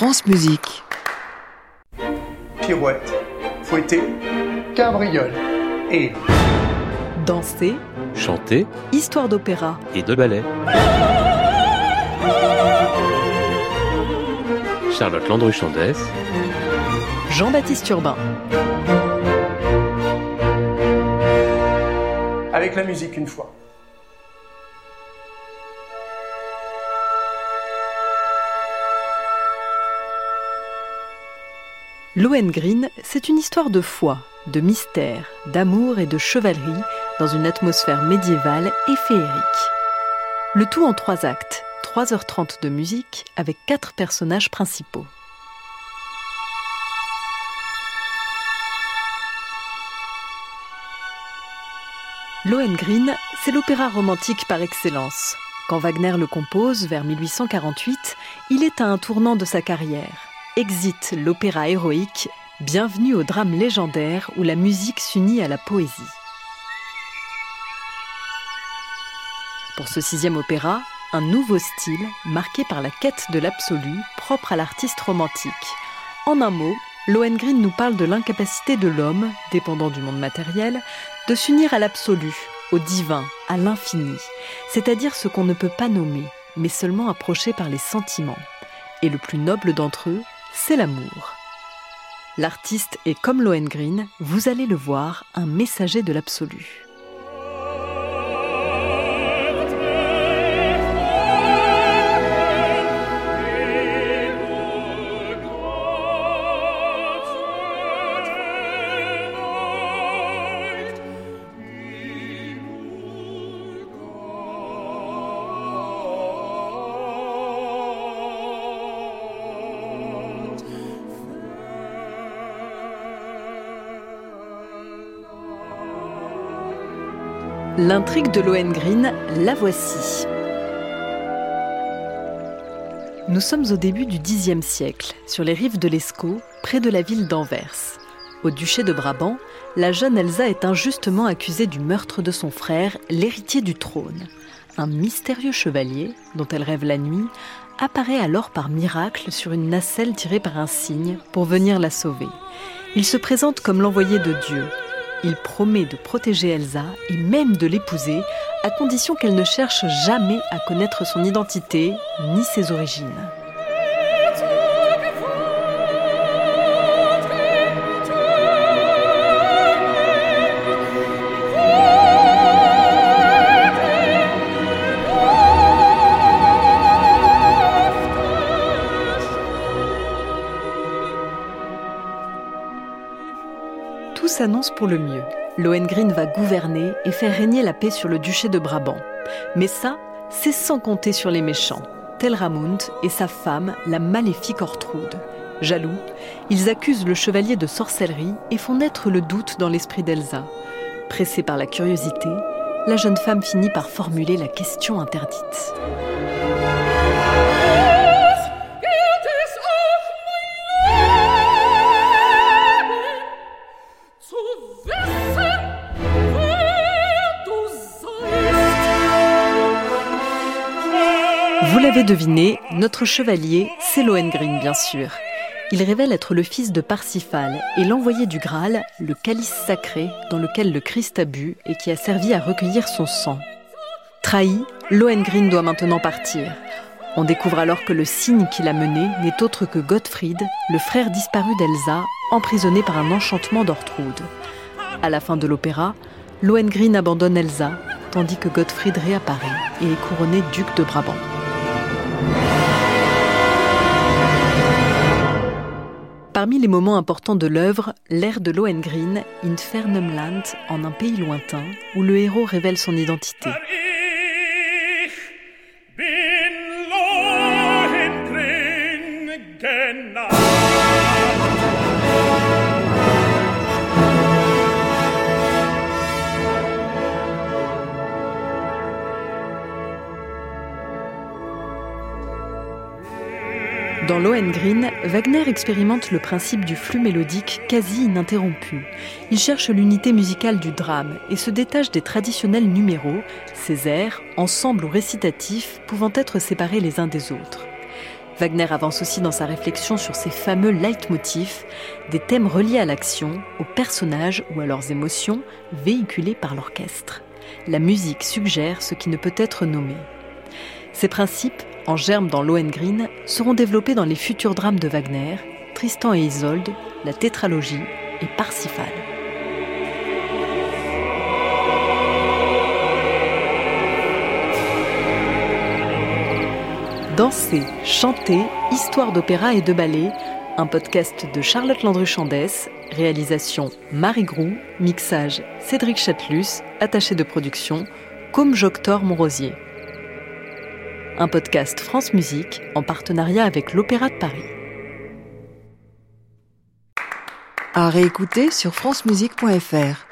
France Musique. Pirouette, fouetté, cabriole et Danser, chanter histoire d'opéra, et de ballet. Charlotte Landru-Chandès, Jean-Baptiste Urbain. avec la musique une fois. Lohengrin, c'est une histoire de foi, de mystère, d'amour et de chevalerie dans une atmosphère médiévale et féerique. Le tout en trois actes, 3h30 de musique avec quatre personnages principaux. Lohengrin, c'est l'opéra romantique par excellence. Quand Wagner le compose vers 1848, il est à un tournant de sa carrière. Exit l'opéra héroïque, bienvenue au drame légendaire où la musique s'unit à la poésie. Pour ce sixième opéra, un nouveau style marqué par la quête de l'absolu propre à l'artiste romantique. En un mot, Lohengrin nous parle de l'incapacité de l'homme, dépendant du monde matériel, de s'unir à l'absolu, au divin, à l'infini, c'est-à-dire ce qu'on ne peut pas nommer, mais seulement approcher par les sentiments. Et le plus noble d'entre eux, c'est l'amour. L'artiste est comme Lohengrin, vous allez le voir, un messager de l'absolu. L'intrigue de Lohengrin, la voici. Nous sommes au début du Xe siècle, sur les rives de l'Escaut, près de la ville d'Anvers. Au duché de Brabant, la jeune Elsa est injustement accusée du meurtre de son frère, l'héritier du trône. Un mystérieux chevalier, dont elle rêve la nuit, apparaît alors par miracle sur une nacelle tirée par un cygne pour venir la sauver. Il se présente comme l'envoyé de Dieu, il promet de protéger Elsa et même de l'épouser, à condition qu'elle ne cherche jamais à connaître son identité ni ses origines. S'annonce pour le mieux. Lohengrin va gouverner et faire régner la paix sur le duché de Brabant. Mais ça, c'est sans compter sur les méchants, Telramund et sa femme, la maléfique Ortrude. Jaloux, ils accusent le chevalier de sorcellerie et font naître le doute dans l'esprit d'Elsa. Pressée par la curiosité, la jeune femme finit par formuler la question interdite. Vous l'avez deviné, notre chevalier, c'est Lohengrin bien sûr. Il révèle être le fils de Parsifal et l'envoyé du Graal, le calice sacré dans lequel le Christ a bu et qui a servi à recueillir son sang. Trahi, Lohengrin doit maintenant partir. On découvre alors que le signe qui l'a mené n'est autre que Gottfried, le frère disparu d'Elsa, emprisonné par un enchantement d'Ortrude. À la fin de l'opéra, Lohengrin abandonne Elsa, tandis que Gottfried réapparaît et est couronné duc de Brabant. Parmi les moments importants de l'œuvre, l'air de Lohengrin, Infernum Land, en un pays lointain, où le héros révèle son identité. Dans Lohengrin, Wagner expérimente le principe du flux mélodique quasi ininterrompu. Il cherche l'unité musicale du drame et se détache des traditionnels numéros, ces airs, ensemble ou récitatifs, pouvant être séparés les uns des autres. Wagner avance aussi dans sa réflexion sur ces fameux leitmotifs, des thèmes reliés à l'action, aux personnages ou à leurs émotions véhiculés par l'orchestre. La musique suggère ce qui ne peut être nommé. Ces principes, en germe dans Lohengrin, seront développés dans les futurs drames de Wagner, Tristan et Isolde, la tétralogie et Parsifal. Danser, chanter, histoire d'opéra et de ballet, un podcast de Charlotte Landru-Chandès, réalisation Marie Groux, mixage Cédric Chatelus, attaché de production, comme Joctor Monrosier. Un podcast France Musique en partenariat avec l'Opéra de Paris. À réécouter sur francemusique.fr.